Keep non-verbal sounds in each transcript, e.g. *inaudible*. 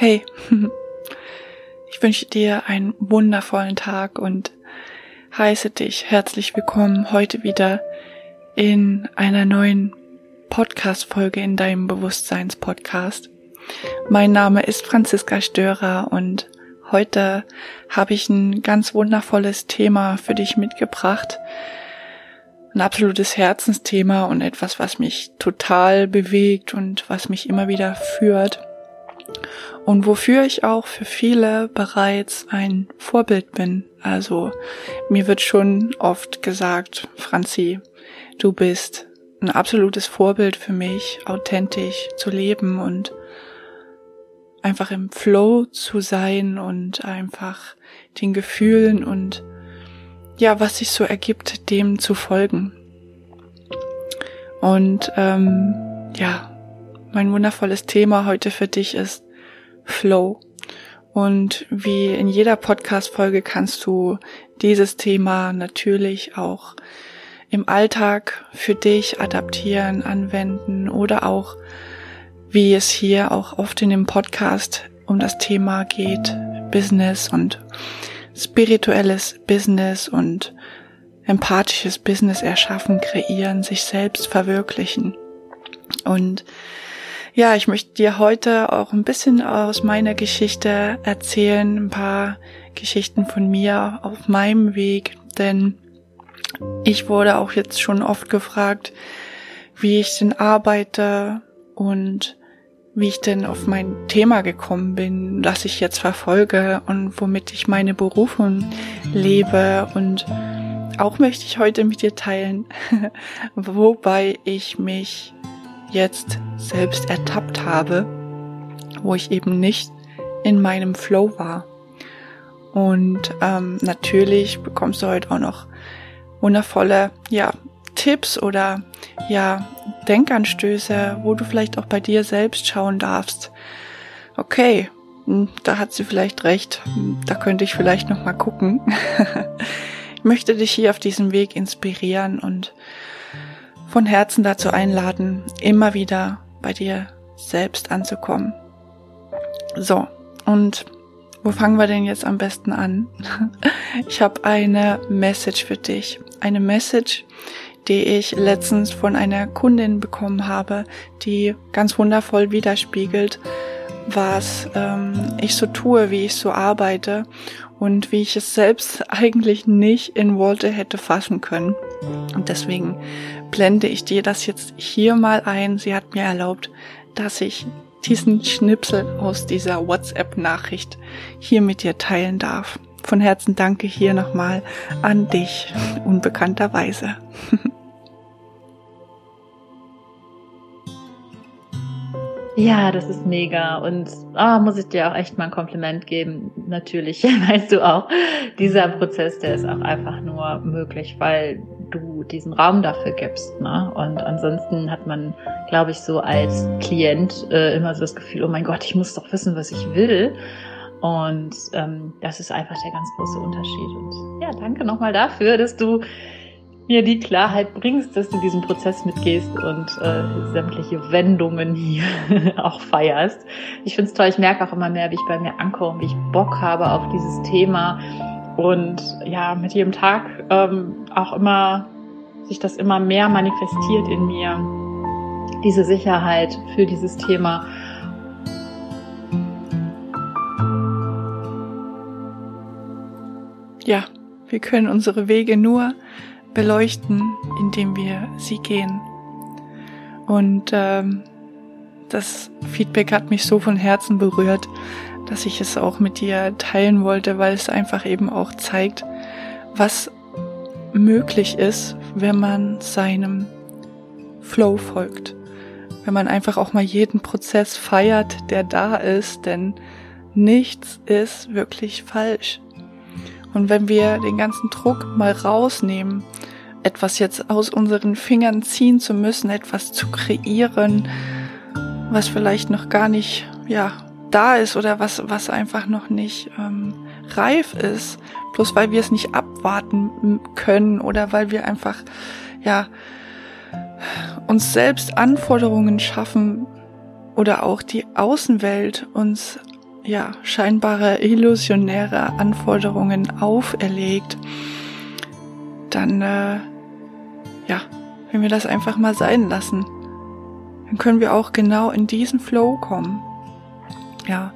Hey, *laughs* ich wünsche dir einen wundervollen Tag und heiße dich herzlich willkommen heute wieder in einer neuen Podcast-Folge in deinem Bewusstseins-Podcast. Mein Name ist Franziska Störer und heute habe ich ein ganz wundervolles Thema für dich mitgebracht. Ein absolutes Herzensthema und etwas, was mich total bewegt und was mich immer wieder führt und wofür ich auch für viele bereits ein Vorbild bin. Also mir wird schon oft gesagt, Franzi, du bist ein absolutes Vorbild für mich, authentisch zu leben und einfach im Flow zu sein und einfach den Gefühlen und ja, was sich so ergibt, dem zu folgen. Und ähm, ja, mein wundervolles Thema heute für dich ist Flow. Und wie in jeder Podcast-Folge kannst du dieses Thema natürlich auch im Alltag für dich adaptieren, anwenden oder auch, wie es hier auch oft in dem Podcast um das Thema geht, Business und spirituelles Business und empathisches Business erschaffen, kreieren, sich selbst verwirklichen. Und ja, ich möchte dir heute auch ein bisschen aus meiner Geschichte erzählen, ein paar Geschichten von mir auf meinem Weg, denn ich wurde auch jetzt schon oft gefragt, wie ich denn arbeite und wie ich denn auf mein Thema gekommen bin, das ich jetzt verfolge und womit ich meine Berufung lebe. Und auch möchte ich heute mit dir teilen, *laughs* wobei ich mich jetzt selbst ertappt habe, wo ich eben nicht in meinem Flow war. Und ähm, natürlich bekommst du heute auch noch wundervolle ja, Tipps oder ja, Denkanstöße, wo du vielleicht auch bei dir selbst schauen darfst. Okay, hm, da hat sie vielleicht recht. Hm, da könnte ich vielleicht noch mal gucken. *laughs* ich möchte dich hier auf diesem Weg inspirieren und von Herzen dazu einladen, immer wieder bei dir selbst anzukommen. So, und wo fangen wir denn jetzt am besten an? *laughs* Ich habe eine Message für dich. Eine Message, die ich letztens von einer Kundin bekommen habe, die ganz wundervoll widerspiegelt, was ähm, ich so tue, wie ich so arbeite und wie ich es selbst eigentlich nicht in Worte hätte fassen können. Und deswegen blende ich dir das jetzt hier mal ein. Sie hat mir erlaubt, dass ich diesen Schnipsel aus dieser WhatsApp-Nachricht hier mit dir teilen darf. Von Herzen danke hier nochmal an dich, unbekannterweise. *laughs* Ja, das ist mega. Und oh, muss ich dir auch echt mal ein Kompliment geben. Natürlich, *laughs* weißt du auch, dieser Prozess, der ist auch einfach nur möglich, weil du diesen Raum dafür gibst. Ne? Und ansonsten hat man, glaube ich, so als Klient äh, immer so das Gefühl, oh mein Gott, ich muss doch wissen, was ich will. Und ähm, das ist einfach der ganz große Unterschied. Und ja, danke nochmal dafür, dass du mir die Klarheit bringst, dass du diesen Prozess mitgehst und äh, sämtliche Wendungen hier *laughs* auch feierst. Ich finde es toll, ich merke auch immer mehr, wie ich bei mir ankomme, wie ich Bock habe auf dieses Thema und ja, mit jedem Tag ähm, auch immer sich das immer mehr manifestiert in mir, diese Sicherheit für dieses Thema. Ja, wir können unsere Wege nur beleuchten, indem wir sie gehen. Und ähm, das Feedback hat mich so von Herzen berührt, dass ich es auch mit dir teilen wollte, weil es einfach eben auch zeigt, was möglich ist, wenn man seinem Flow folgt. Wenn man einfach auch mal jeden Prozess feiert, der da ist, denn nichts ist wirklich falsch. Und wenn wir den ganzen Druck mal rausnehmen, etwas jetzt aus unseren Fingern ziehen zu müssen, etwas zu kreieren, was vielleicht noch gar nicht, ja, da ist oder was, was einfach noch nicht ähm, reif ist, bloß weil wir es nicht abwarten können oder weil wir einfach, ja, uns selbst Anforderungen schaffen oder auch die Außenwelt uns ja, scheinbare illusionäre Anforderungen auferlegt, dann, äh, ja, wenn wir das einfach mal sein lassen, dann können wir auch genau in diesen Flow kommen. Ja,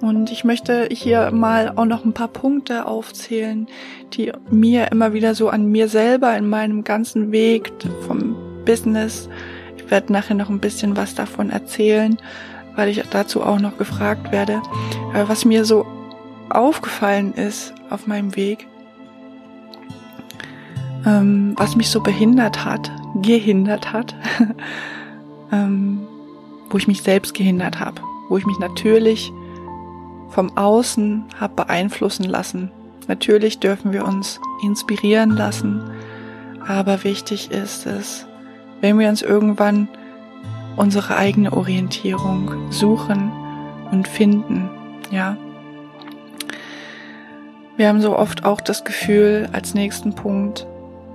und ich möchte hier mal auch noch ein paar Punkte aufzählen, die mir immer wieder so an mir selber in meinem ganzen Weg vom Business, ich werde nachher noch ein bisschen was davon erzählen, weil ich dazu auch noch gefragt werde, was mir so aufgefallen ist auf meinem Weg, ähm, was mich so behindert hat, gehindert hat, *laughs* ähm, wo ich mich selbst gehindert habe, wo ich mich natürlich vom Außen habe beeinflussen lassen. Natürlich dürfen wir uns inspirieren lassen, aber wichtig ist es, wenn wir uns irgendwann unsere eigene Orientierung suchen und finden, ja. Wir haben so oft auch das Gefühl, als nächsten Punkt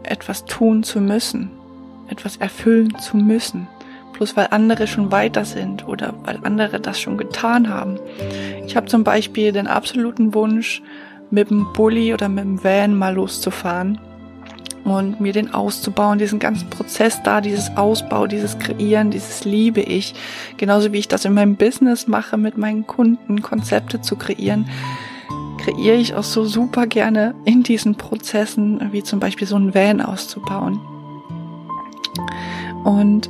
etwas tun zu müssen, etwas erfüllen zu müssen, bloß weil andere schon weiter sind oder weil andere das schon getan haben. Ich habe zum Beispiel den absoluten Wunsch, mit dem Bulli oder mit dem Van mal loszufahren und mir den auszubauen, diesen ganzen Prozess da, dieses Ausbau, dieses Kreieren, dieses liebe ich. Genauso wie ich das in meinem Business mache, mit meinen Kunden Konzepte zu kreieren, kreiere ich auch so super gerne in diesen Prozessen, wie zum Beispiel so ein Van auszubauen. Und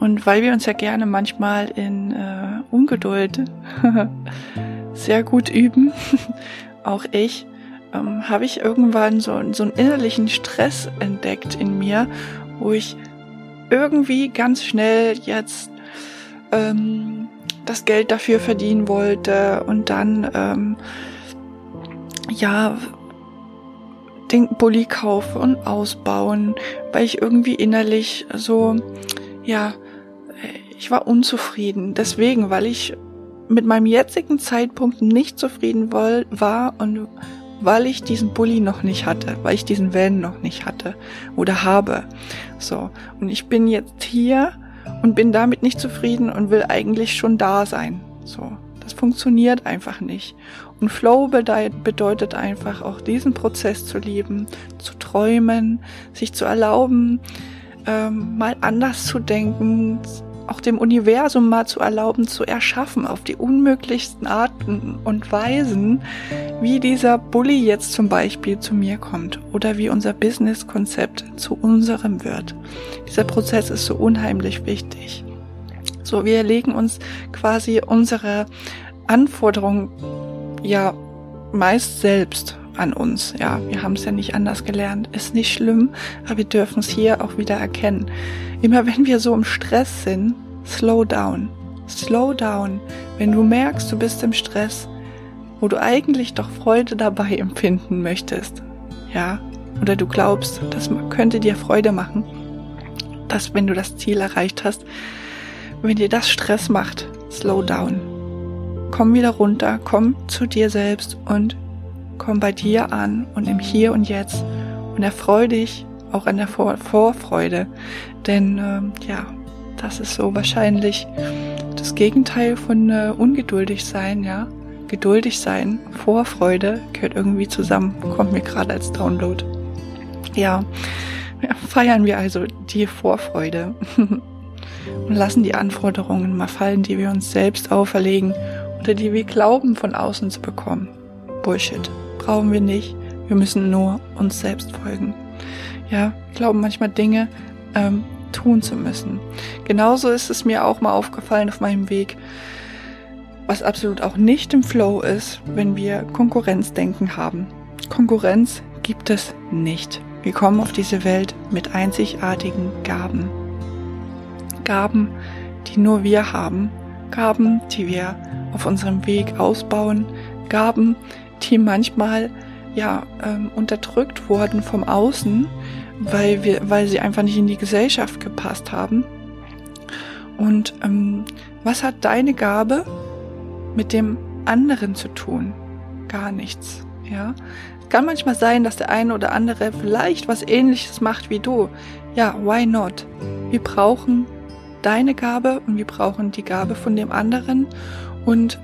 und weil wir uns ja gerne manchmal in äh, Ungeduld *laughs* sehr gut üben, *laughs* auch ich, ähm, habe ich irgendwann so, so einen innerlichen Stress entdeckt in mir, wo ich irgendwie ganz schnell jetzt ähm, das Geld dafür verdienen wollte und dann ähm, ja den Bulli kaufen und ausbauen, weil ich irgendwie innerlich so ja ich war unzufrieden. Deswegen, weil ich mit meinem jetzigen Zeitpunkt nicht zufrieden war und weil ich diesen Bulli noch nicht hatte, weil ich diesen Van noch nicht hatte oder habe. So. Und ich bin jetzt hier und bin damit nicht zufrieden und will eigentlich schon da sein. So. Das funktioniert einfach nicht. Und Flow bedeutet einfach auch diesen Prozess zu lieben, zu träumen, sich zu erlauben, ähm, mal anders zu denken, auch dem Universum mal zu erlauben, zu erschaffen auf die unmöglichsten Arten und Weisen, wie dieser Bully jetzt zum Beispiel zu mir kommt oder wie unser Business-Konzept zu unserem wird. Dieser Prozess ist so unheimlich wichtig. So, wir legen uns quasi unsere Anforderungen ja meist selbst an uns. Ja, wir haben es ja nicht anders gelernt. Ist nicht schlimm, aber wir dürfen es hier auch wieder erkennen. Immer wenn wir so im Stress sind, slow down. Slow down. Wenn du merkst, du bist im Stress, wo du eigentlich doch Freude dabei empfinden möchtest. Ja, oder du glaubst, das könnte dir Freude machen, dass wenn du das Ziel erreicht hast, wenn dir das Stress macht, slow down. Komm wieder runter, komm zu dir selbst und komm bei dir an und im Hier und Jetzt und erfreu dich auch an der Vor Vorfreude. Denn ähm, ja, das ist so wahrscheinlich das Gegenteil von äh, ungeduldig sein, ja. Geduldig sein, Vorfreude gehört irgendwie zusammen, kommt mir gerade als Download. Ja, feiern wir also die Vorfreude *laughs* und lassen die Anforderungen mal fallen, die wir uns selbst auferlegen oder die wir glauben von außen zu bekommen. Bullshit. Brauchen wir nicht. Wir müssen nur uns selbst folgen ja, glauben manchmal Dinge ähm, tun zu müssen. Genauso ist es mir auch mal aufgefallen auf meinem Weg, was absolut auch nicht im Flow ist, wenn wir Konkurrenzdenken haben. Konkurrenz gibt es nicht. Wir kommen auf diese Welt mit einzigartigen Gaben. Gaben, die nur wir haben. Gaben, die wir auf unserem Weg ausbauen. Gaben, die manchmal ja ähm, unterdrückt wurden vom Außen weil wir, weil sie einfach nicht in die Gesellschaft gepasst haben. Und ähm, was hat deine Gabe mit dem anderen zu tun? Gar nichts. Ja, es kann manchmal sein, dass der eine oder andere vielleicht was Ähnliches macht wie du. Ja, why not? Wir brauchen deine Gabe und wir brauchen die Gabe von dem anderen und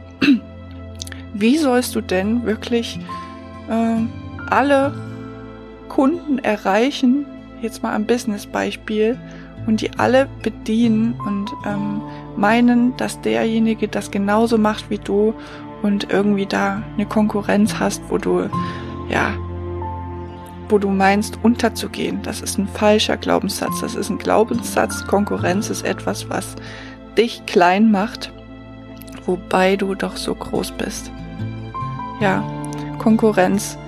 wie sollst du denn wirklich äh, alle Kunden erreichen, jetzt mal am Business-Beispiel, und die alle bedienen und ähm, meinen, dass derjenige das genauso macht wie du und irgendwie da eine Konkurrenz hast, wo du, ja, wo du meinst, unterzugehen. Das ist ein falscher Glaubenssatz. Das ist ein Glaubenssatz. Konkurrenz ist etwas, was dich klein macht, wobei du doch so groß bist. Ja, Konkurrenz,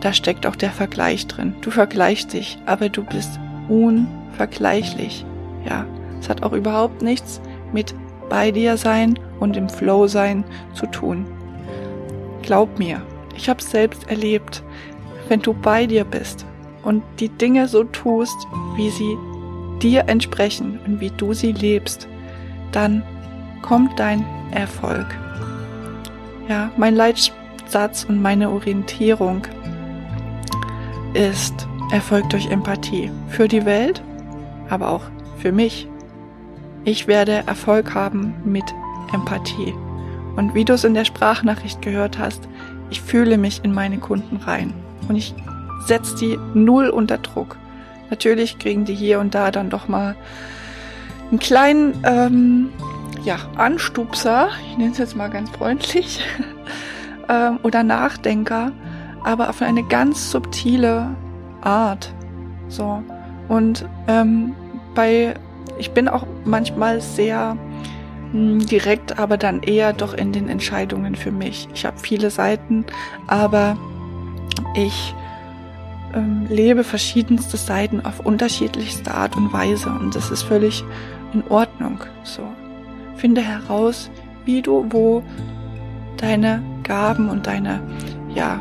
da steckt auch der Vergleich drin. Du vergleichst dich, aber du bist unvergleichlich. Ja, es hat auch überhaupt nichts mit bei dir sein und im Flow sein zu tun. Glaub mir, ich habe selbst erlebt, wenn du bei dir bist und die Dinge so tust, wie sie dir entsprechen und wie du sie lebst, dann kommt dein Erfolg. Ja, mein Leitsatz und meine Orientierung ist Erfolg durch Empathie für die Welt, aber auch für mich. Ich werde Erfolg haben mit Empathie. Und wie du es in der Sprachnachricht gehört hast, ich fühle mich in meine Kunden rein und ich setze die null unter Druck. Natürlich kriegen die hier und da dann doch mal einen kleinen ähm, ja, Anstupser, ich nenne es jetzt mal ganz freundlich, ähm, oder Nachdenker, aber auf eine ganz subtile Art. So. Und ähm, bei, ich bin auch manchmal sehr hm, direkt, aber dann eher doch in den Entscheidungen für mich. Ich habe viele Seiten, aber ich ähm, lebe verschiedenste Seiten auf unterschiedlichste Art und Weise und das ist völlig in Ordnung. So finde heraus, wie du wo deine Gaben und deine ja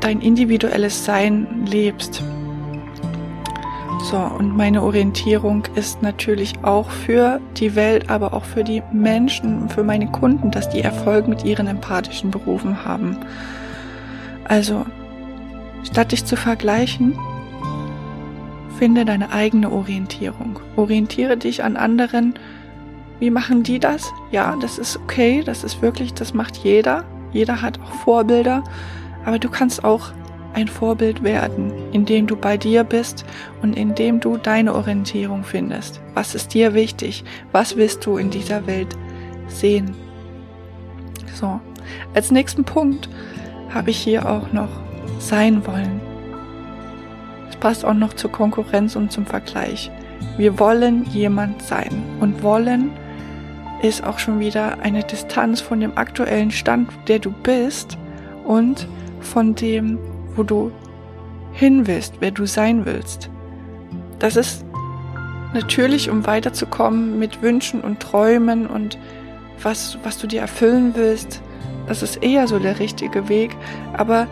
dein individuelles Sein lebst. So, und meine Orientierung ist natürlich auch für die Welt, aber auch für die Menschen, für meine Kunden, dass die Erfolg mit ihren empathischen Berufen haben. Also, statt dich zu vergleichen, finde deine eigene Orientierung. Orientiere dich an anderen. Wie machen die das? Ja, das ist okay, das ist wirklich, das macht jeder. Jeder hat auch Vorbilder, aber du kannst auch ein Vorbild werden, indem du bei dir bist und indem du deine Orientierung findest. Was ist dir wichtig? Was willst du in dieser Welt sehen? So, als nächsten Punkt habe ich hier auch noch sein wollen. Es passt auch noch zur Konkurrenz und zum Vergleich. Wir wollen jemand sein und wollen ist auch schon wieder eine Distanz von dem aktuellen Stand, der du bist und von dem, wo du hin willst, wer du sein willst. Das ist natürlich, um weiterzukommen mit Wünschen und Träumen und was, was du dir erfüllen willst, das ist eher so der richtige Weg. Aber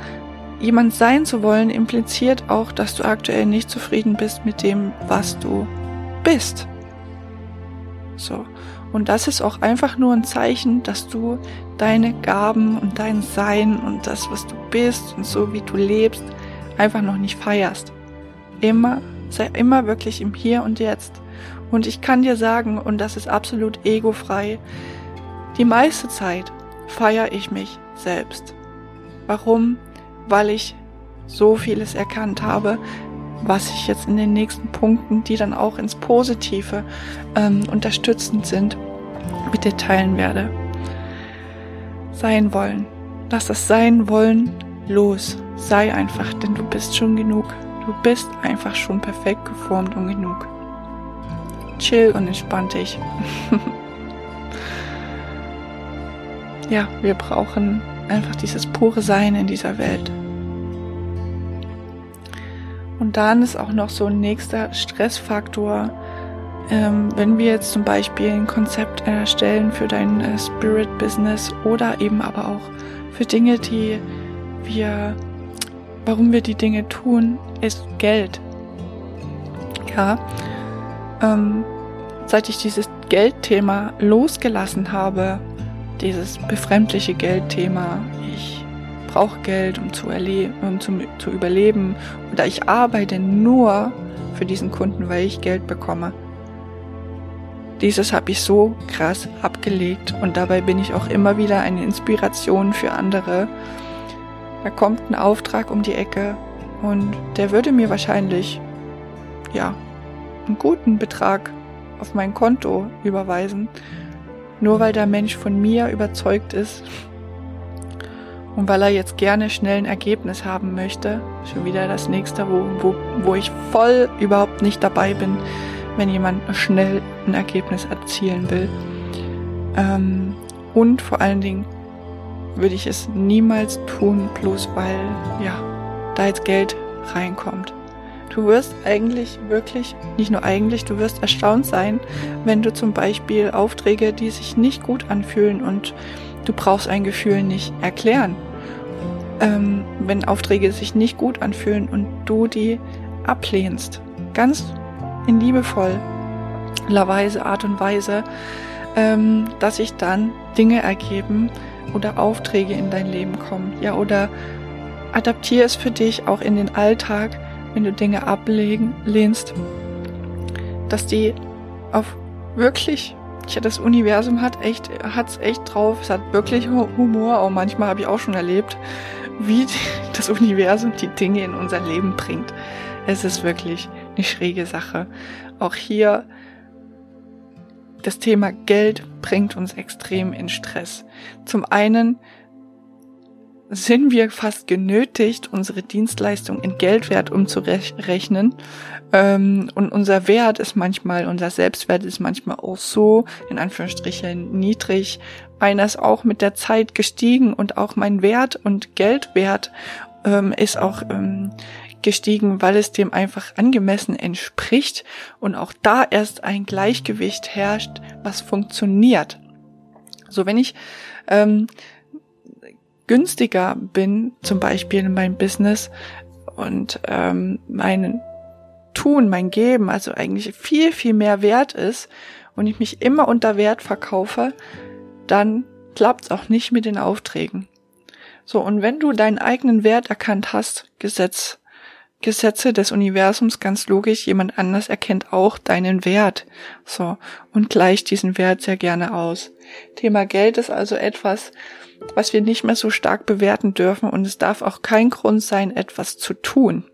jemand sein zu wollen impliziert auch, dass du aktuell nicht zufrieden bist mit dem, was du bist. So. Und das ist auch einfach nur ein Zeichen, dass du deine Gaben und dein Sein und das, was du bist und so wie du lebst, einfach noch nicht feierst. Immer, sei immer wirklich im Hier und Jetzt. Und ich kann dir sagen, und das ist absolut egofrei, die meiste Zeit feiere ich mich selbst. Warum? Weil ich so vieles erkannt habe, was ich jetzt in den nächsten Punkten, die dann auch ins Positive ähm, unterstützend sind, mit dir teilen werde. Sein wollen. Lass das Sein wollen los. Sei einfach, denn du bist schon genug. Du bist einfach schon perfekt geformt und genug. Chill und entspann dich. *laughs* ja, wir brauchen einfach dieses pure Sein in dieser Welt. Und dann ist auch noch so ein nächster Stressfaktor, ähm, wenn wir jetzt zum Beispiel ein Konzept erstellen für dein äh, Spirit-Business oder eben aber auch für Dinge, die wir, warum wir die Dinge tun, ist Geld. Ja, ähm, seit ich dieses Geldthema losgelassen habe, dieses befremdliche Geldthema, ich brauche Geld, um zu, um zu, zu überleben, oder ich arbeite nur für diesen Kunden, weil ich Geld bekomme. Dieses habe ich so krass abgelegt und dabei bin ich auch immer wieder eine Inspiration für andere. Da kommt ein Auftrag um die Ecke und der würde mir wahrscheinlich, ja, einen guten Betrag auf mein Konto überweisen, nur weil der Mensch von mir überzeugt ist und weil er jetzt gerne schnell ein Ergebnis haben möchte. Schon wieder das nächste, wo, wo, wo ich voll überhaupt nicht dabei bin, wenn jemand schnell ein Ergebnis erzielen will. Ähm, und vor allen Dingen würde ich es niemals tun, bloß weil, ja, da jetzt Geld reinkommt. Du wirst eigentlich wirklich, nicht nur eigentlich, du wirst erstaunt sein, wenn du zum Beispiel Aufträge, die sich nicht gut anfühlen und du brauchst ein Gefühl nicht erklären. Ähm, wenn Aufträge sich nicht gut anfühlen und du die ablehnst. Ganz in liebevoller Weise, Art und Weise, ähm, dass sich dann Dinge ergeben oder Aufträge in dein Leben kommen. Ja, oder adaptiere es für dich auch in den Alltag, wenn du Dinge ablegen lehnst, dass die auf wirklich, ja, das Universum hat echt, hat's echt drauf, es hat wirklich Humor, auch manchmal habe ich auch schon erlebt, wie *laughs* das Universum die Dinge in unser Leben bringt. Es ist wirklich eine schräge Sache. Auch hier das Thema Geld bringt uns extrem in Stress. Zum einen sind wir fast genötigt, unsere Dienstleistung in Geldwert umzurechnen. Ähm, und unser Wert ist manchmal, unser Selbstwert ist manchmal auch so, in Anführungsstrichen, niedrig. Meiner ist auch mit der Zeit gestiegen und auch mein Wert und Geldwert ähm, ist auch ähm, gestiegen, weil es dem einfach angemessen entspricht und auch da erst ein Gleichgewicht herrscht, was funktioniert. So, wenn ich ähm, günstiger bin, zum Beispiel in meinem Business und ähm, mein Tun, mein Geben, also eigentlich viel, viel mehr wert ist und ich mich immer unter Wert verkaufe, dann klappt's auch nicht mit den Aufträgen. So, und wenn du deinen eigenen Wert erkannt hast, Gesetz, Gesetze des Universums ganz logisch, jemand anders erkennt auch deinen Wert. So, und gleicht diesen Wert sehr gerne aus. Thema Geld ist also etwas, was wir nicht mehr so stark bewerten dürfen und es darf auch kein Grund sein, etwas zu tun.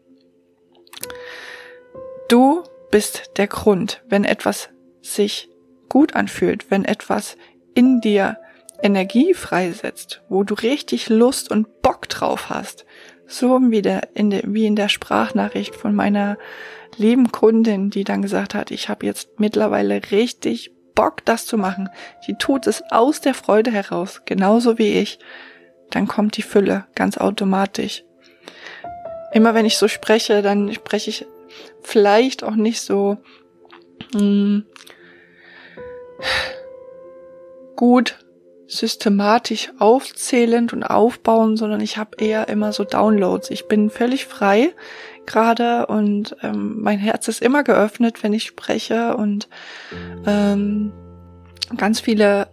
Du bist der Grund, wenn etwas sich gut anfühlt, wenn etwas in dir Energie freisetzt, wo du richtig Lust und Bock drauf hast, so wie, der, in der, wie in der Sprachnachricht von meiner lieben Kundin, die dann gesagt hat, ich habe jetzt mittlerweile richtig Bock, das zu machen. Die tut es aus der Freude heraus, genauso wie ich. Dann kommt die Fülle ganz automatisch. Immer wenn ich so spreche, dann spreche ich vielleicht auch nicht so mh, hm, gut systematisch aufzählend und aufbauen, sondern ich habe eher immer so Downloads. Ich bin völlig frei gerade und ähm, mein Herz ist immer geöffnet, wenn ich spreche und ähm, ganz viele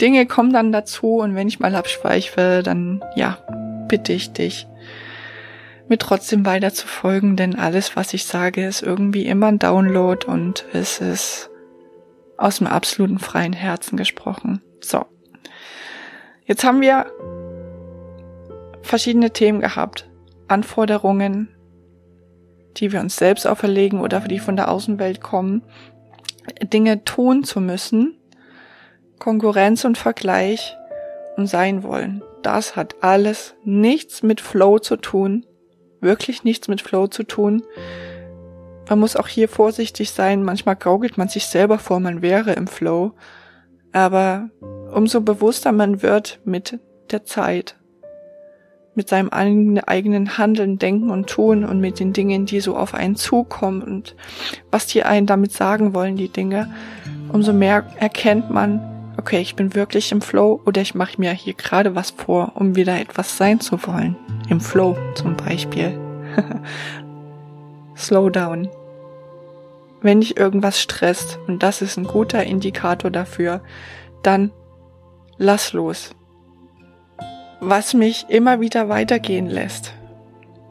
Dinge kommen dann dazu und wenn ich mal abschweife, dann ja, bitte ich dich, mir trotzdem weiter zu folgen, denn alles, was ich sage, ist irgendwie immer ein Download und es ist aus dem absoluten freien Herzen gesprochen. So. Jetzt haben wir verschiedene Themen gehabt. Anforderungen, die wir uns selbst auferlegen oder die von der Außenwelt kommen, Dinge tun zu müssen, Konkurrenz und Vergleich und sein wollen. Das hat alles nichts mit Flow zu tun, wirklich nichts mit Flow zu tun. Man muss auch hier vorsichtig sein, manchmal gaukelt man sich selber vor, man wäre im Flow, aber umso bewusster man wird mit der Zeit, mit seinem eigenen Handeln, Denken und Tun und mit den Dingen, die so auf einen zukommen und was die einen damit sagen wollen, die Dinge, umso mehr erkennt man, okay, ich bin wirklich im Flow oder ich mache mir hier gerade was vor, um wieder etwas sein zu wollen. Im Flow zum Beispiel. *laughs* Slow down. Wenn dich irgendwas stresst, und das ist ein guter Indikator dafür, dann lass los was mich immer wieder weitergehen lässt.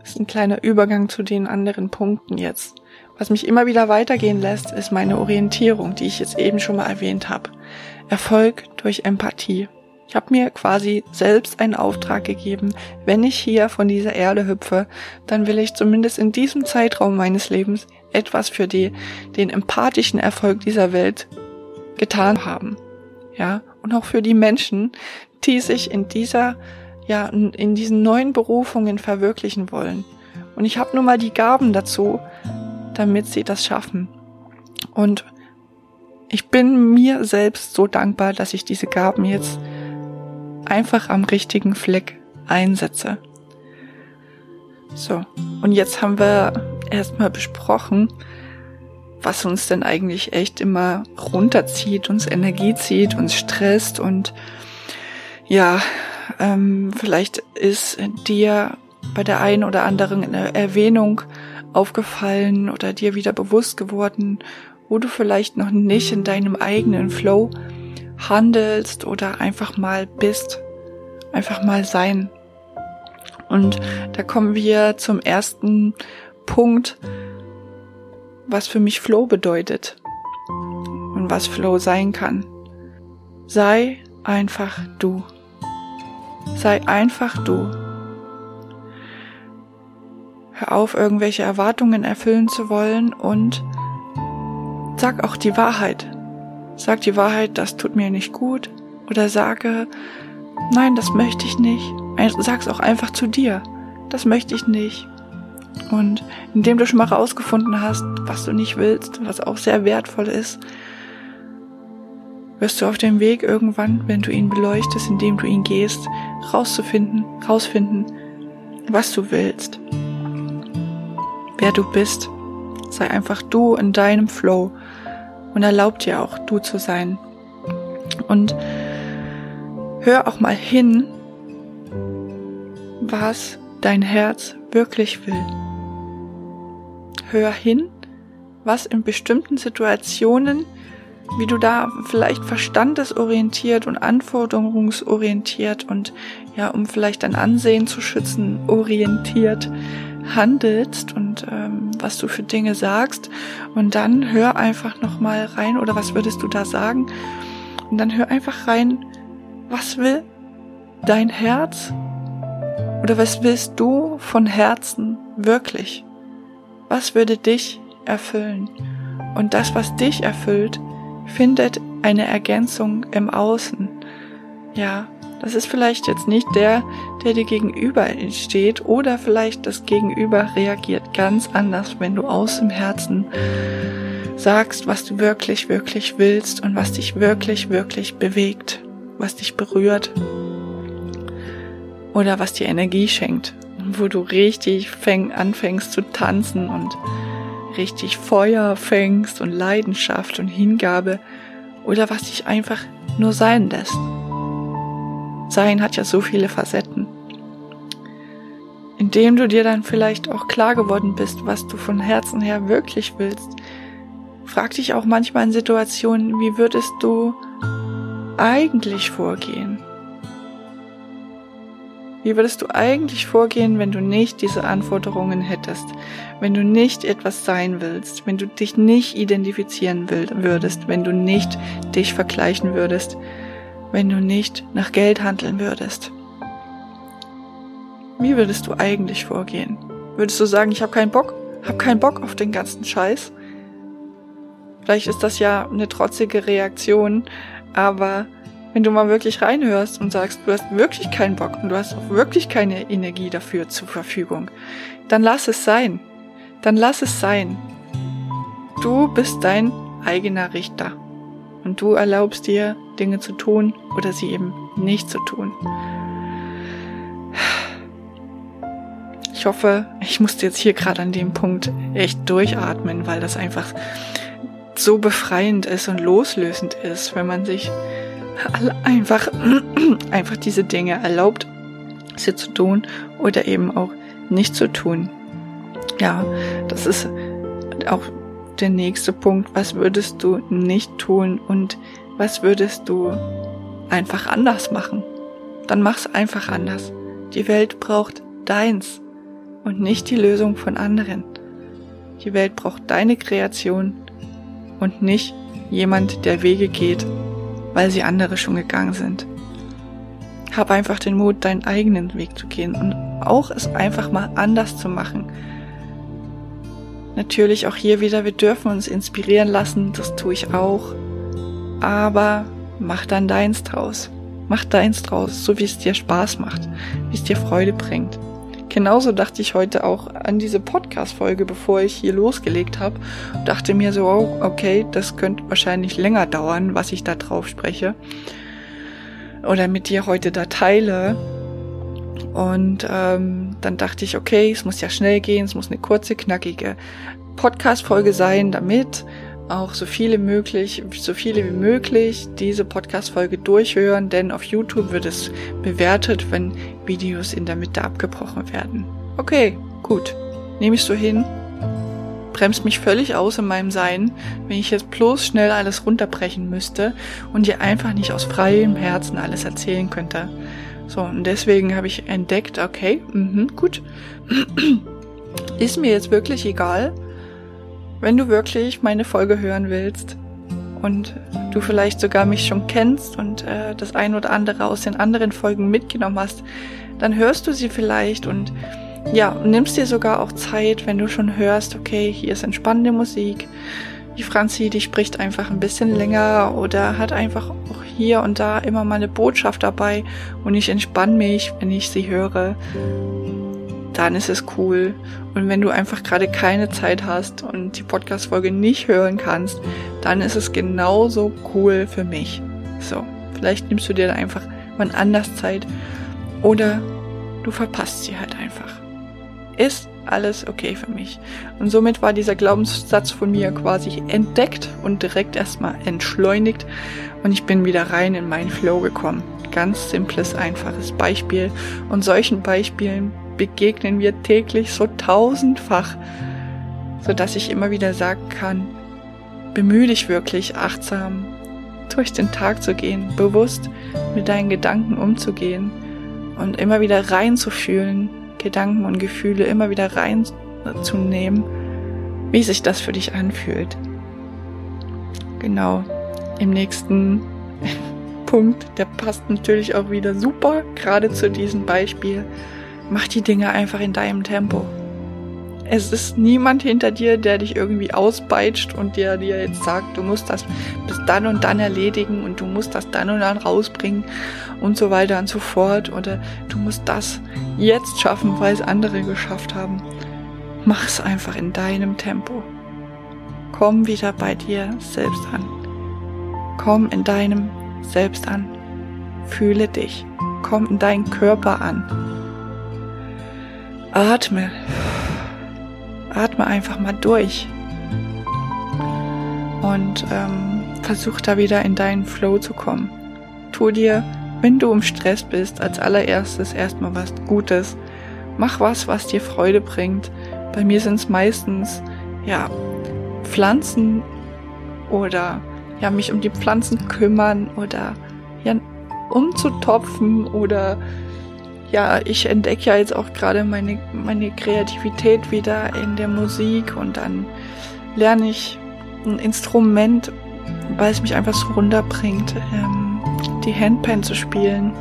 Ist ein kleiner Übergang zu den anderen Punkten jetzt. Was mich immer wieder weitergehen lässt, ist meine Orientierung, die ich jetzt eben schon mal erwähnt habe. Erfolg durch Empathie. Ich habe mir quasi selbst einen Auftrag gegeben, wenn ich hier von dieser Erde hüpfe, dann will ich zumindest in diesem Zeitraum meines Lebens etwas für die, den empathischen Erfolg dieser Welt getan haben. Ja, und auch für die Menschen, die sich in dieser, ja, in diesen neuen Berufungen verwirklichen wollen. Und ich habe nun mal die Gaben dazu, damit sie das schaffen. Und ich bin mir selbst so dankbar, dass ich diese Gaben jetzt einfach am richtigen Fleck einsetze. So, und jetzt haben wir erstmal besprochen, was uns denn eigentlich echt immer runterzieht, uns Energie zieht, uns stresst und ja, ähm, vielleicht ist dir bei der einen oder anderen Erwähnung aufgefallen oder dir wieder bewusst geworden, wo du vielleicht noch nicht in deinem eigenen Flow handelst oder einfach mal bist, einfach mal sein. Und da kommen wir zum ersten Punkt, was für mich Flow bedeutet und was Flow sein kann. Sei einfach du. Sei einfach du. Hör auf, irgendwelche Erwartungen erfüllen zu wollen und sag auch die Wahrheit. Sag die Wahrheit, das tut mir nicht gut. Oder sage, nein, das möchte ich nicht. Sag's auch einfach zu dir. Das möchte ich nicht. Und indem du schon mal rausgefunden hast, was du nicht willst, was auch sehr wertvoll ist, wirst du auf dem Weg irgendwann, wenn du ihn beleuchtest, indem du ihn gehst, rauszufinden, rausfinden, was du willst. Wer du bist. Sei einfach du in deinem Flow und erlaub dir auch du zu sein. Und hör auch mal hin, was dein Herz wirklich will. Hör hin, was in bestimmten Situationen, wie du da vielleicht verstandesorientiert und anforderungsorientiert und ja, um vielleicht dein Ansehen zu schützen, orientiert handelst und ähm, was du für Dinge sagst. Und dann hör einfach nochmal rein oder was würdest du da sagen? Und dann hör einfach rein, was will dein Herz oder was willst du von Herzen wirklich? Was würde dich erfüllen? Und das, was dich erfüllt, findet eine Ergänzung im Außen. Ja, das ist vielleicht jetzt nicht der, der dir gegenüber steht oder vielleicht das Gegenüber reagiert ganz anders, wenn du aus dem Herzen sagst, was du wirklich, wirklich willst und was dich wirklich, wirklich bewegt, was dich berührt oder was dir Energie schenkt, wo du richtig fäng, anfängst zu tanzen und richtig Feuer fängst und Leidenschaft und Hingabe oder was dich einfach nur sein lässt. Sein hat ja so viele Facetten. Indem du dir dann vielleicht auch klar geworden bist, was du von Herzen her wirklich willst, frag dich auch manchmal in Situationen, wie würdest du eigentlich vorgehen? Wie würdest du eigentlich vorgehen, wenn du nicht diese Anforderungen hättest? Wenn du nicht etwas sein willst? Wenn du dich nicht identifizieren würdest? Wenn du nicht dich vergleichen würdest? Wenn du nicht nach Geld handeln würdest? Wie würdest du eigentlich vorgehen? Würdest du sagen, ich habe keinen Bock? Hab keinen Bock auf den ganzen Scheiß? Vielleicht ist das ja eine trotzige Reaktion, aber wenn du mal wirklich reinhörst und sagst, du hast wirklich keinen Bock und du hast auch wirklich keine Energie dafür zur Verfügung, dann lass es sein. Dann lass es sein. Du bist dein eigener Richter. Und du erlaubst dir, Dinge zu tun oder sie eben nicht zu tun. Ich hoffe, ich musste jetzt hier gerade an dem Punkt echt durchatmen, weil das einfach so befreiend ist und loslösend ist, wenn man sich einfach, *clears throat* einfach diese Dinge erlaubt, sie zu tun oder eben auch nicht zu tun. Ja, das ist auch der nächste Punkt. Was würdest du nicht tun und was würdest du einfach anders machen? Dann mach's einfach anders. Die Welt braucht deins und nicht die Lösung von anderen. Die Welt braucht deine Kreation und nicht jemand, der Wege geht, weil sie andere schon gegangen sind. Hab einfach den Mut, deinen eigenen Weg zu gehen und auch es einfach mal anders zu machen. Natürlich auch hier wieder, wir dürfen uns inspirieren lassen, das tue ich auch. Aber mach dann deins draus. Mach deins draus, so wie es dir Spaß macht, wie es dir Freude bringt. Genauso dachte ich heute auch an diese Podcast-Folge, bevor ich hier losgelegt habe. Dachte mir so, oh, okay, das könnte wahrscheinlich länger dauern, was ich da drauf spreche oder mit dir heute da teile. Und ähm, dann dachte ich, okay, es muss ja schnell gehen, es muss eine kurze, knackige Podcast-Folge sein, damit auch so viele möglich, so viele wie möglich diese Podcast-Folge durchhören, denn auf YouTube wird es bewertet, wenn Videos in der Mitte abgebrochen werden. Okay, gut. Nehme ich so hin bremst mich völlig aus in meinem Sein, wenn ich jetzt bloß schnell alles runterbrechen müsste und dir einfach nicht aus freiem Herzen alles erzählen könnte. So, und deswegen habe ich entdeckt, okay, mh, gut, ist mir jetzt wirklich egal, wenn du wirklich meine Folge hören willst und du vielleicht sogar mich schon kennst und äh, das ein oder andere aus den anderen Folgen mitgenommen hast, dann hörst du sie vielleicht und ja, nimmst dir sogar auch Zeit, wenn du schon hörst, okay, hier ist entspannende Musik. Die Franzi, die spricht einfach ein bisschen länger oder hat einfach auch hier und da immer mal eine Botschaft dabei und ich entspanne mich, wenn ich sie höre. Dann ist es cool. Und wenn du einfach gerade keine Zeit hast und die Podcast-Folge nicht hören kannst, dann ist es genauso cool für mich. So, vielleicht nimmst du dir dann einfach wann anders Zeit oder du verpasst sie halt einfach ist alles okay für mich. Und somit war dieser Glaubenssatz von mir quasi entdeckt und direkt erstmal entschleunigt und ich bin wieder rein in meinen Flow gekommen. Ganz simples, einfaches Beispiel. Und solchen Beispielen begegnen wir täglich so tausendfach, so dass ich immer wieder sagen kann, bemühe dich wirklich achtsam durch den Tag zu gehen, bewusst mit deinen Gedanken umzugehen und immer wieder reinzufühlen, Gedanken und Gefühle immer wieder reinzunehmen, wie sich das für dich anfühlt. Genau, im nächsten *laughs* Punkt, der passt natürlich auch wieder super, gerade zu diesem Beispiel. Mach die Dinge einfach in deinem Tempo. Es ist niemand hinter dir, der dich irgendwie auspeitscht und der dir jetzt sagt, du musst das bis dann und dann erledigen und du musst das dann und dann rausbringen und so weiter und so fort oder du musst das jetzt schaffen, weil es andere geschafft haben. Mach es einfach in deinem Tempo. Komm wieder bei dir selbst an. Komm in deinem Selbst an. Fühle dich. Komm in deinen Körper an. Atme. Atme einfach mal durch. Und ähm, versuch da wieder in deinen Flow zu kommen. Tu dir wenn du im Stress bist, als allererstes erstmal was Gutes. Mach was, was dir Freude bringt. Bei mir sind es meistens, ja, Pflanzen oder ja, mich um die Pflanzen kümmern oder ja, umzutopfen oder ja, ich entdecke ja jetzt auch gerade meine, meine Kreativität wieder in der Musik und dann lerne ich ein Instrument, weil es mich einfach so runterbringt. Ähm, die Handpan zu spielen.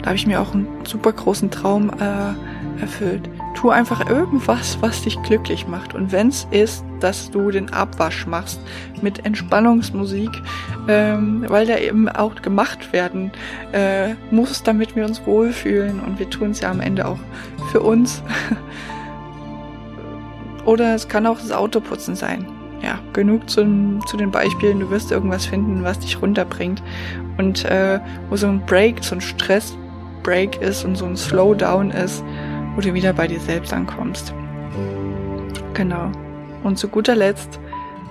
Da habe ich mir auch einen super großen Traum äh, erfüllt. Tu einfach irgendwas, was dich glücklich macht. Und wenn es ist, dass du den Abwasch machst mit Entspannungsmusik, ähm, weil der eben auch gemacht werden äh, muss, damit wir uns wohlfühlen. Und wir tun es ja am Ende auch für uns. *laughs* Oder es kann auch das Autoputzen sein ja, genug zum, zu den Beispielen. Du wirst irgendwas finden, was dich runterbringt. Und äh, wo so ein Break, so ein Stress-Break ist und so ein Slowdown ist, wo du wieder bei dir selbst ankommst. Genau. Und zu guter Letzt,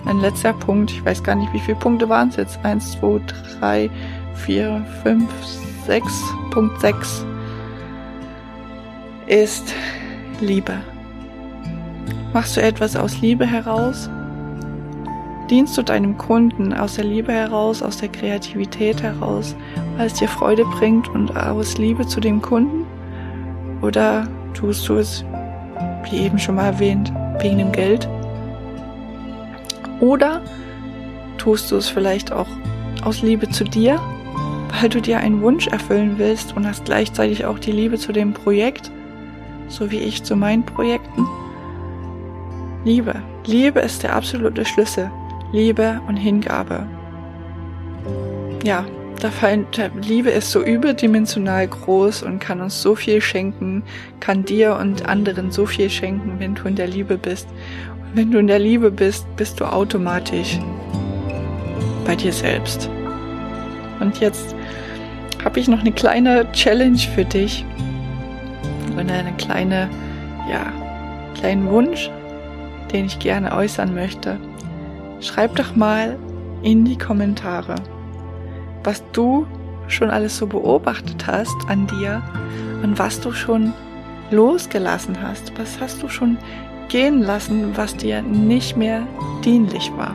ein letzter Punkt, ich weiß gar nicht, wie viele Punkte waren es jetzt? Eins, zwei, drei, vier, fünf, sechs, Punkt sechs ist Liebe. Machst du etwas aus Liebe heraus? dienst du deinem Kunden aus der Liebe heraus, aus der Kreativität heraus, weil es dir Freude bringt und aus Liebe zu dem Kunden? Oder tust du es, wie eben schon mal erwähnt, wegen dem Geld? Oder tust du es vielleicht auch aus Liebe zu dir, weil du dir einen Wunsch erfüllen willst und hast gleichzeitig auch die Liebe zu dem Projekt, so wie ich zu meinen Projekten? Liebe. Liebe ist der absolute Schlüssel. Liebe und Hingabe. Ja, da Liebe ist so überdimensional groß und kann uns so viel schenken, kann dir und anderen so viel schenken, wenn du in der Liebe bist. Und wenn du in der Liebe bist, bist du automatisch bei dir selbst. Und jetzt habe ich noch eine kleine Challenge für dich und eine kleine, ja, kleinen Wunsch, den ich gerne äußern möchte. Schreib doch mal in die Kommentare was du schon alles so beobachtet hast an dir und was du schon losgelassen hast, was hast du schon gehen lassen, was dir nicht mehr dienlich war.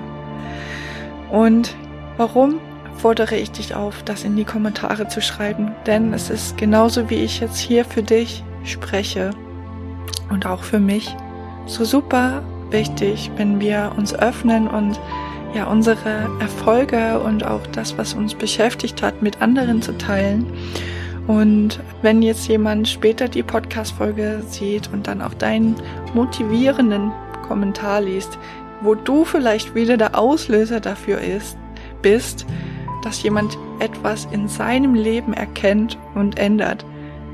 Und warum fordere ich dich auf, das in die Kommentare zu schreiben? Denn es ist genauso wie ich jetzt hier für dich spreche und auch für mich so super wichtig, wenn wir uns öffnen und ja unsere Erfolge und auch das, was uns beschäftigt hat, mit anderen zu teilen. Und wenn jetzt jemand später die Podcast-Folge sieht und dann auch deinen motivierenden Kommentar liest, wo du vielleicht wieder der Auslöser dafür ist, bist, dass jemand etwas in seinem Leben erkennt und ändert,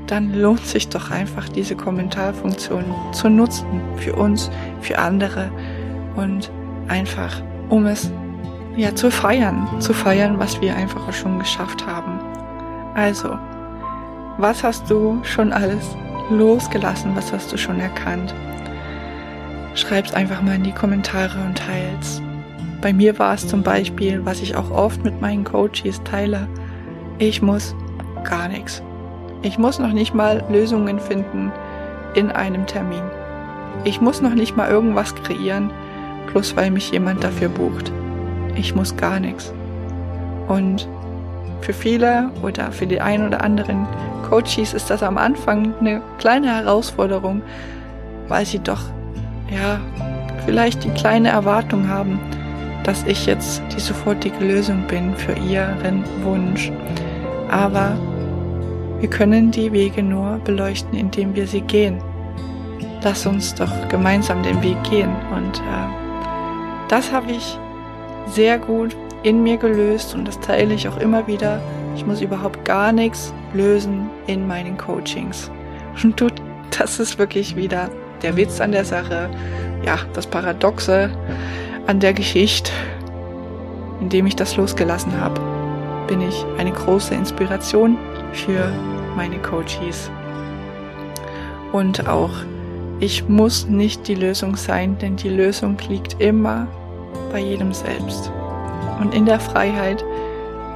dann lohnt sich doch einfach diese Kommentarfunktion zu nutzen für uns, für andere und einfach um es ja zu feiern, zu feiern, was wir einfach schon geschafft haben. Also, was hast du schon alles losgelassen, was hast du schon erkannt? Schreib's einfach mal in die Kommentare und teils. Bei mir war es zum Beispiel, was ich auch oft mit meinen Coaches teile, ich muss gar nichts. Ich muss noch nicht mal Lösungen finden in einem Termin. Ich muss noch nicht mal irgendwas kreieren, bloß weil mich jemand dafür bucht. Ich muss gar nichts. Und für viele oder für die einen oder anderen Coaches ist das am Anfang eine kleine Herausforderung, weil sie doch, ja, vielleicht die kleine Erwartung haben, dass ich jetzt die sofortige Lösung bin für ihren Wunsch. Aber wir können die Wege nur beleuchten, indem wir sie gehen. Lass uns doch gemeinsam den Weg gehen und äh, das habe ich sehr gut in mir gelöst und das teile ich auch immer wieder. Ich muss überhaupt gar nichts lösen in meinen Coachings. *laughs* Und du, das ist wirklich wieder der Witz an der Sache, ja, das Paradoxe an der Geschichte. Indem ich das losgelassen habe, bin ich eine große Inspiration für meine Coaches. Und auch ich muss nicht die Lösung sein, denn die Lösung liegt immer bei jedem selbst. Und in der Freiheit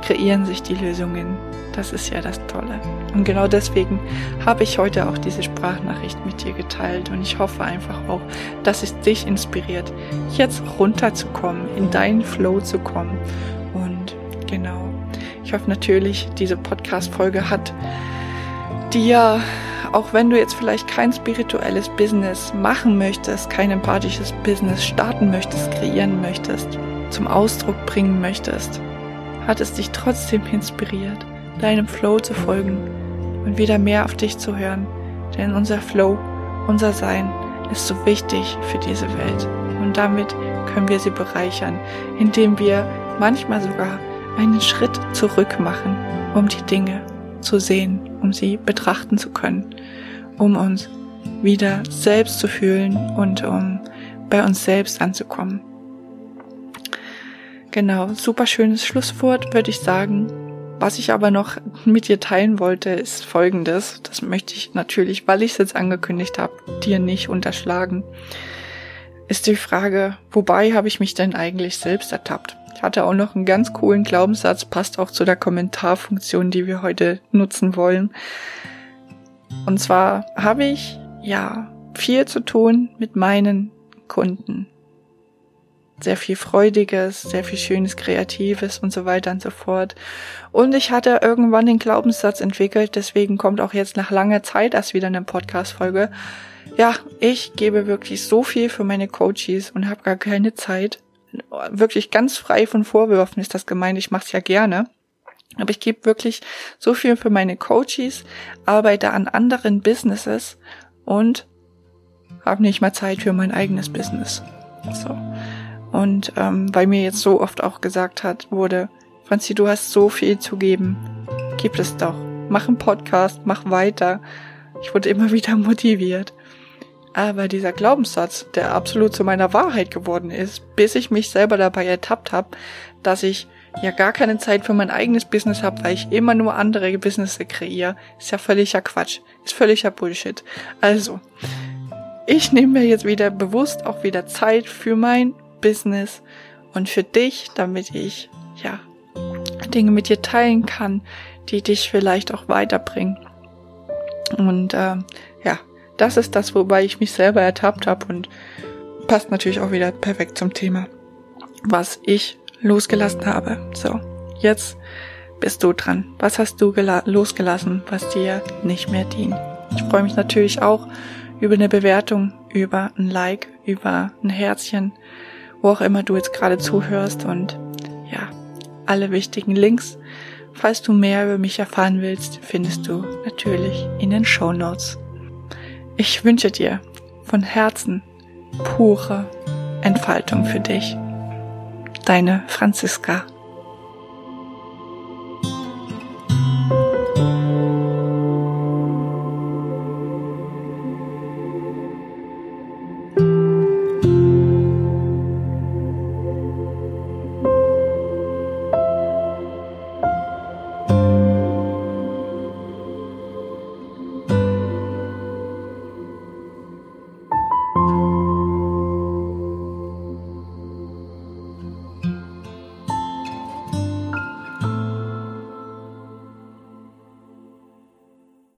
kreieren sich die Lösungen. Das ist ja das Tolle. Und genau deswegen habe ich heute auch diese Sprachnachricht mit dir geteilt. Und ich hoffe einfach auch, dass es dich inspiriert, jetzt runterzukommen, in deinen Flow zu kommen. Und genau, ich hoffe natürlich, diese Podcast-Folge hat dir auch wenn du jetzt vielleicht kein spirituelles Business machen möchtest, kein empathisches Business starten möchtest, kreieren möchtest, zum Ausdruck bringen möchtest, hat es dich trotzdem inspiriert, deinem Flow zu folgen und wieder mehr auf dich zu hören. Denn unser Flow, unser Sein ist so wichtig für diese Welt. Und damit können wir sie bereichern, indem wir manchmal sogar einen Schritt zurück machen, um die Dinge zu sehen, um sie betrachten zu können, um uns wieder selbst zu fühlen und um bei uns selbst anzukommen. Genau, super schönes Schlusswort, würde ich sagen. Was ich aber noch mit dir teilen wollte, ist folgendes. Das möchte ich natürlich, weil ich es jetzt angekündigt habe, dir nicht unterschlagen. Ist die Frage, wobei habe ich mich denn eigentlich selbst ertappt? Ich hatte auch noch einen ganz coolen Glaubenssatz, passt auch zu der Kommentarfunktion, die wir heute nutzen wollen. Und zwar habe ich ja viel zu tun mit meinen Kunden. sehr viel Freudiges, sehr viel Schönes, Kreatives und so weiter und so fort. Und ich hatte irgendwann den Glaubenssatz entwickelt, deswegen kommt auch jetzt nach langer Zeit erst wieder eine Podcast-Folge. Ja, ich gebe wirklich so viel für meine Coaches und habe gar keine Zeit. Wirklich ganz frei von Vorwürfen ist das gemeint, ich mache es ja gerne. Aber ich gebe wirklich so viel für meine Coaches, arbeite an anderen Businesses und habe nicht mal Zeit für mein eigenes Business. So. Und ähm, weil mir jetzt so oft auch gesagt hat, wurde, Franzi, du hast so viel zu geben. Gib es doch. Mach einen Podcast, mach weiter. Ich wurde immer *laughs* wieder motiviert. Aber dieser Glaubenssatz, der absolut zu meiner Wahrheit geworden ist, bis ich mich selber dabei ertappt habe, dass ich ja gar keine Zeit für mein eigenes Business habe, weil ich immer nur andere Business kreiere, ist ja völliger Quatsch. Ist völliger Bullshit. Also, ich nehme mir jetzt wieder bewusst auch wieder Zeit für mein Business und für dich, damit ich, ja, Dinge mit dir teilen kann, die dich vielleicht auch weiterbringen. Und äh, das ist das, wobei ich mich selber ertappt habe und passt natürlich auch wieder perfekt zum Thema, was ich losgelassen habe. So, jetzt bist du dran. Was hast du losgelassen, was dir nicht mehr dient? Ich freue mich natürlich auch über eine Bewertung, über ein Like, über ein Herzchen, wo auch immer du jetzt gerade zuhörst und ja, alle wichtigen Links, falls du mehr über mich erfahren willst, findest du natürlich in den Show Notes. Ich wünsche dir von Herzen pure Entfaltung für dich. Deine Franziska.